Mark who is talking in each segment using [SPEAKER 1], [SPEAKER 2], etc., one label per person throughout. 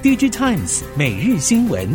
[SPEAKER 1] Digitimes 每日新闻。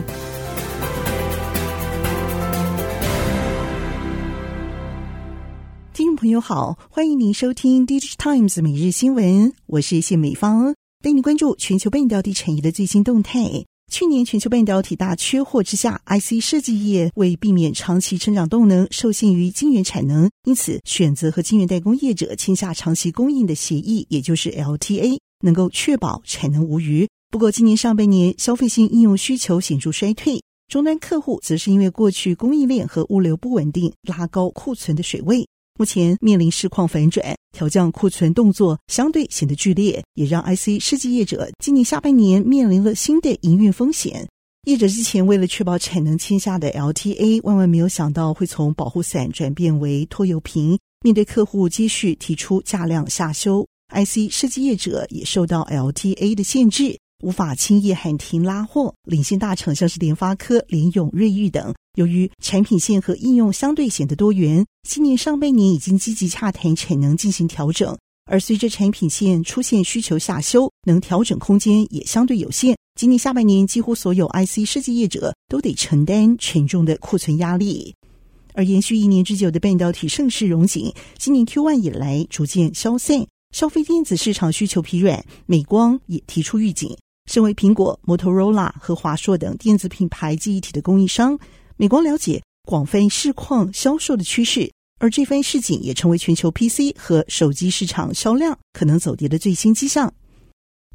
[SPEAKER 2] 听众朋友好，欢迎您收听 Digitimes 每日新闻，我是谢美芳，带您关注全球半导体产业的最新动态。去年全球半导体大缺货之下，IC 设计业为避免长期成长动能受限于晶圆产能，因此选择和晶圆代工业者签下长期供应的协议，也就是 LTA，能够确保产能无虞。不过，今年上半年消费性应用需求显著衰退，终端客户则是因为过去供应链和物流不稳定，拉高库存的水位。目前面临市况反转，调降库存动作相对显得剧烈，也让 IC 设计业者今年下半年面临了新的营运风险。业者之前为了确保产能签下的 LTA，万万没有想到会从保护伞转变为拖油瓶。面对客户接续提出价量下修，IC 设计业者也受到 LTA 的限制。无法轻易喊停拉货，领先大厂像是联发科、联咏、瑞昱等，由于产品线和应用相对显得多元，今年上半年已经积极洽谈产能进行调整。而随着产品线出现需求下修，能调整空间也相对有限。今年下半年，几乎所有 IC 设计业者都得承担沉重的库存压力。而延续一年之久的半导体盛世荣景，今年 Q1 以来逐渐消散，消费电子市场需求疲软，美光也提出预警。身为苹果、摩托罗拉和华硕等电子品牌记忆体的供应商，美光了解广泛市况销售的趋势，而这番示警也成为全球 PC 和手机市场销量可能走跌的最新迹象。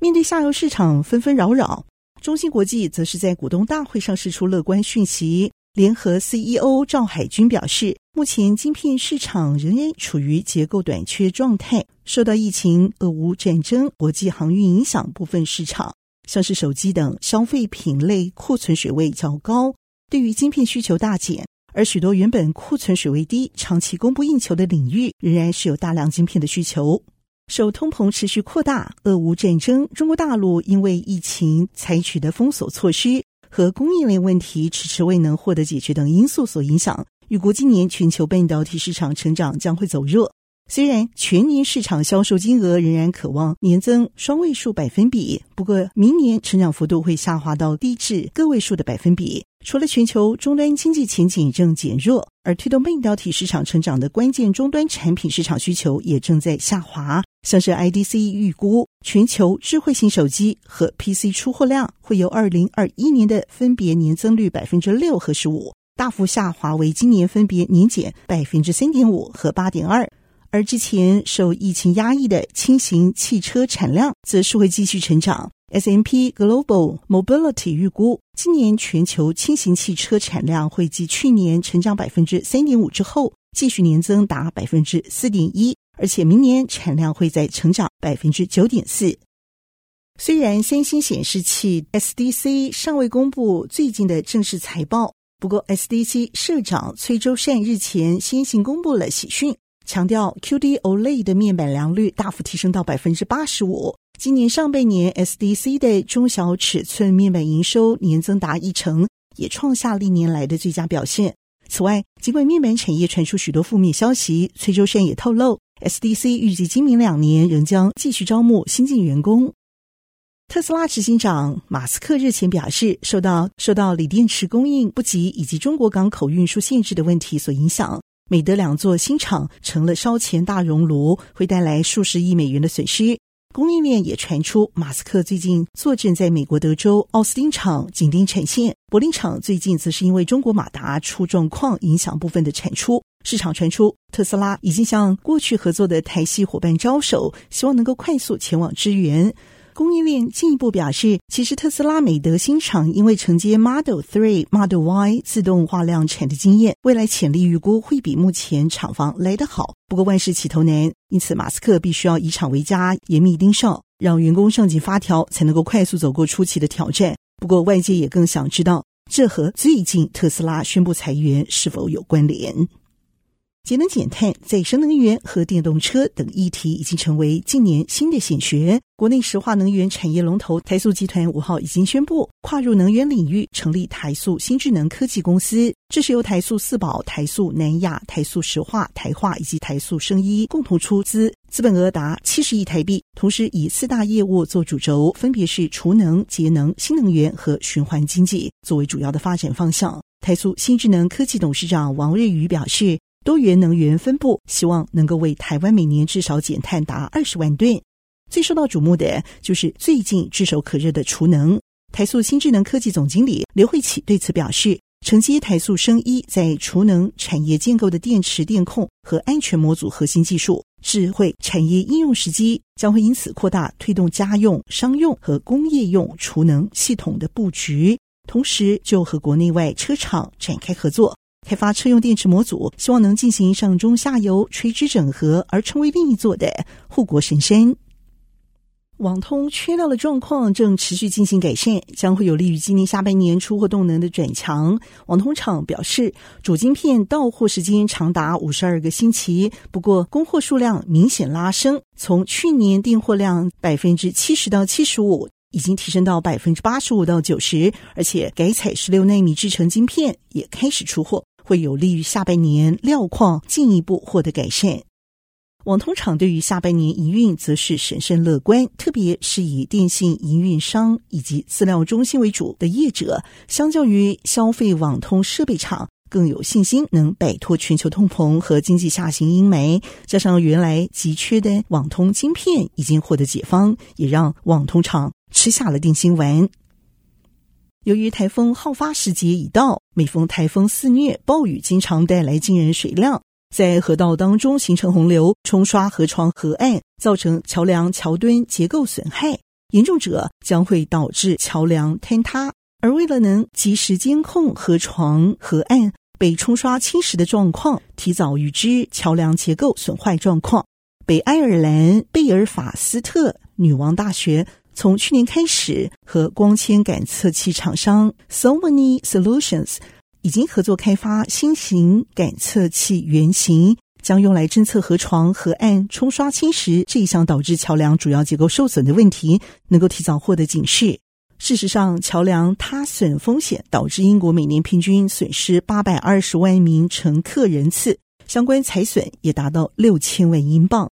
[SPEAKER 2] 面对下游市场纷纷扰扰，中芯国际则是在股东大会上释出乐观讯息。联合 CEO 赵海军表示，目前晶片市场仍然处于结构短缺状态，受到疫情、俄乌战争、国际航运影响，部分市场。像是手机等消费品类库存水位较高，对于晶片需求大减，而许多原本库存水位低、长期供不应求的领域，仍然是有大量晶片的需求。受通膨持续扩大、俄乌战争、中国大陆因为疫情采取的封锁措施和供应链问题迟迟未能获得解决等因素所影响，预估今年全球半导体市场成长将会走弱。虽然全年市场销售金额仍然可望年增双位数百分比，不过明年成长幅度会下滑到低至个位数的百分比。除了全球终端经济前景正减弱，而推动半导体市场成长的关键终端产品市场需求也正在下滑。像是 IDC 预估，全球智慧型手机和 PC 出货量会由二零二一年的分别年增率百分之六和十五，大幅下滑为今年分别年减百分之三点五和八点二。而之前受疫情压抑的轻型汽车产量，则是会继续成长。S M P Global Mobility 预估，今年全球轻型汽车产量会继去年成长百分之三点五之后，继续年增达百分之四点一，而且明年产量会再成长百分之九点四。虽然三星显示器 SDC 尚未公布最近的正式财报，不过 SDC 社长崔周善日前先行公布了喜讯。强调 QD OLED 的面板良率大幅提升到百分之八十五。今年上半年 SDC 的中小尺寸面板营收年增达一成，也创下历年来的最佳表现。此外，尽管面板产业传出许多负面消息，崔周善也透露，SDC 预计今明两年仍将继续招募新进员工。特斯拉执行长马斯克日前表示，受到受到锂电池供应不及以及中国港口运输限制的问题所影响。美德两座新厂成了烧钱大熔炉，会带来数十亿美元的损失。供应链也传出，马斯克最近坐镇在美国德州奥斯汀厂紧盯产线，柏林厂最近则是因为中国马达出状况，影响部分的产出。市场传出，特斯拉已经向过去合作的台系伙伴招手，希望能够快速前往支援。供应链进一步表示，其实特斯拉美德新厂因为承接 Model 3、Model Y 自动化量产的经验，未来潜力预估会比目前厂房来得好。不过万事起头难，因此马斯克必须要以厂为家，严密盯梢，让员工上紧发条，才能够快速走过初期的挑战。不过外界也更想知道，这和最近特斯拉宣布裁员是否有关联？节能减碳、再生能源和电动车等议题已经成为近年新的显学。国内石化能源产业龙头台塑集团五号已经宣布跨入能源领域，成立台塑新智能科技公司。这是由台塑四宝、台塑南亚、台塑石化、台化以及台塑生医共同出资资本额达七十亿台币，同时以四大业务做主轴，分别是储能、节能、新能源和循环经济作为主要的发展方向。台塑新智能科技董事长王瑞宇表示，多元能源分布希望能够为台湾每年至少减碳达二十万吨。最受到瞩目的就是最近炙手可热的储能。台塑新智能科技总经理刘慧启对此表示。承接台塑生医在储能产业建构的电池电控和安全模组核心技术，智慧产业应用时机将会因此扩大推动家用、商用和工业用储能系统的布局，同时就和国内外车厂展开合作，开发车用电池模组，希望能进行上中下游垂直整合，而成为另一座的护国神山。网通缺料的状况正持续进行改善，将会有利于今年下半年出货动能的转强。网通厂表示，主晶片到货时间长达五十二个星期，不过供货数量明显拉升，从去年订货量百分之七十到七十五，已经提升到百分之八十五到九十，而且改采十六纳米制成晶片也开始出货，会有利于下半年料矿进一步获得改善。网通厂对于下半年营运则是审慎乐观，特别是以电信营运商以及资料中心为主的业者，相较于消费网通设备厂更有信心能摆脱全球通膨和经济下行阴霾。加上原来急缺的网通晶片已经获得解放，也让网通厂吃下了定心丸。由于台风好发时节已到，每逢台风肆虐，暴雨经常带来惊人水量。在河道当中形成洪流，冲刷河床河岸，造成桥梁桥墩结构损害，严重者将会导致桥梁坍塌。而为了能及时监控河床河岸被冲刷侵蚀的状况，提早预知桥梁结构损坏状况，北爱尔兰贝尔法斯特女王大学从去年开始和光纤感测器厂商 Solvany Solutions。已经合作开发新型感测器原型，将用来侦测河床、河岸冲刷侵蚀这一项导致桥梁主要结构受损的问题，能够提早获得警示。事实上，桥梁塌损风险导致英国每年平均损失八百二十万名乘客人次，相关财损也达到六千万英镑。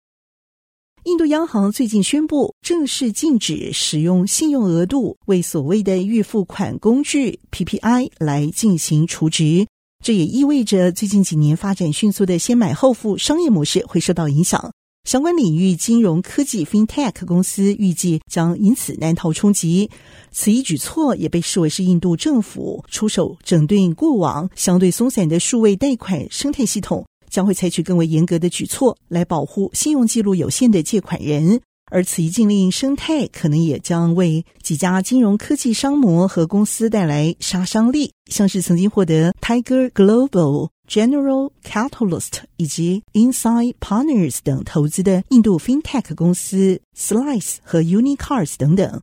[SPEAKER 2] 印度央行最近宣布正式禁止使用信用额度为所谓的预付款工具 PPI 来进行储值，这也意味着最近几年发展迅速的先买后付商业模式会受到影响。相关领域金融科技 FinTech 公司预计将因此难逃冲击。此一举措也被视为是印度政府出手整顿过往相对松散的数位贷款生态系统。将会采取更为严格的举措来保护信用记录有限的借款人，而此一禁令生态可能也将为几家金融科技商模和公司带来杀伤力，像是曾经获得 Tiger Global、General Catalyst 以及 Insight Partners 等投资的印度 FinTech 公司 Slice 和 Unicars 等等。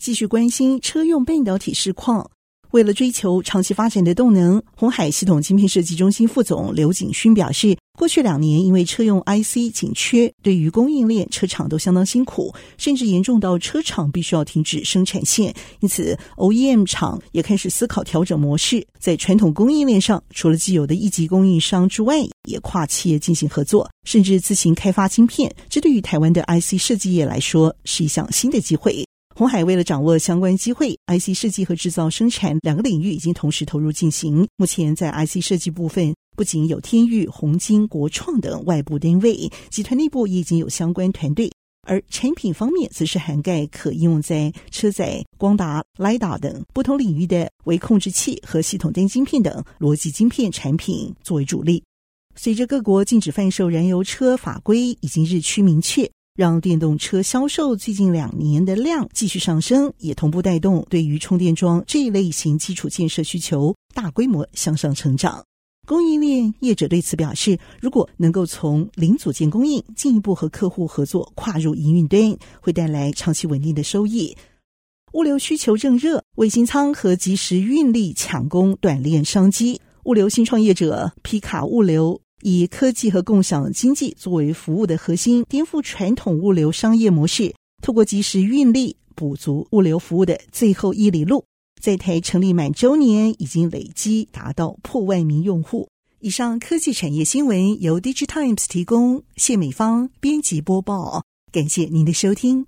[SPEAKER 2] 继续关心车用半导体市况。为了追求长期发展的动能，鸿海系统晶片设计中心副总刘景勋表示，过去两年因为车用 IC 紧缺，对于供应链车厂都相当辛苦，甚至严重到车厂必须要停止生产线。因此，OEM 厂也开始思考调整模式，在传统供应链上，除了既有的一级供应商之外，也跨企业进行合作，甚至自行开发晶片。这对于台湾的 IC 设计业来说，是一项新的机会。鸿海为了掌握相关机会，IC 设计和制造生产两个领域已经同时投入进行。目前在 IC 设计部分，不仅有天钰、宏晶、国创等外部单位，集团内部也已经有相关团队。而产品方面，则是涵盖可应用在车载、光达、LiDAR 等不同领域的微控制器和系统单晶片等逻辑晶片产品作为主力。随着各国禁止贩售燃油车法规已经日趋明确。让电动车销售最近两年的量继续上升，也同步带动对于充电桩这一类型基础建设需求大规模向上成长。供应链业者对此表示，如果能够从零组件供应进一步和客户合作，跨入营运端，会带来长期稳定的收益。物流需求正热，卫星仓和即时运力抢攻短链商机。物流新创业者皮卡物流。以科技和共享经济作为服务的核心，颠覆传统物流商业模式，透过即时运力补足物流服务的最后一里路。在台成立满周年，已经累积达到破万名用户。以上科技产业新闻由 DigiTimes 提供，谢美芳编辑播报，感谢您的收听。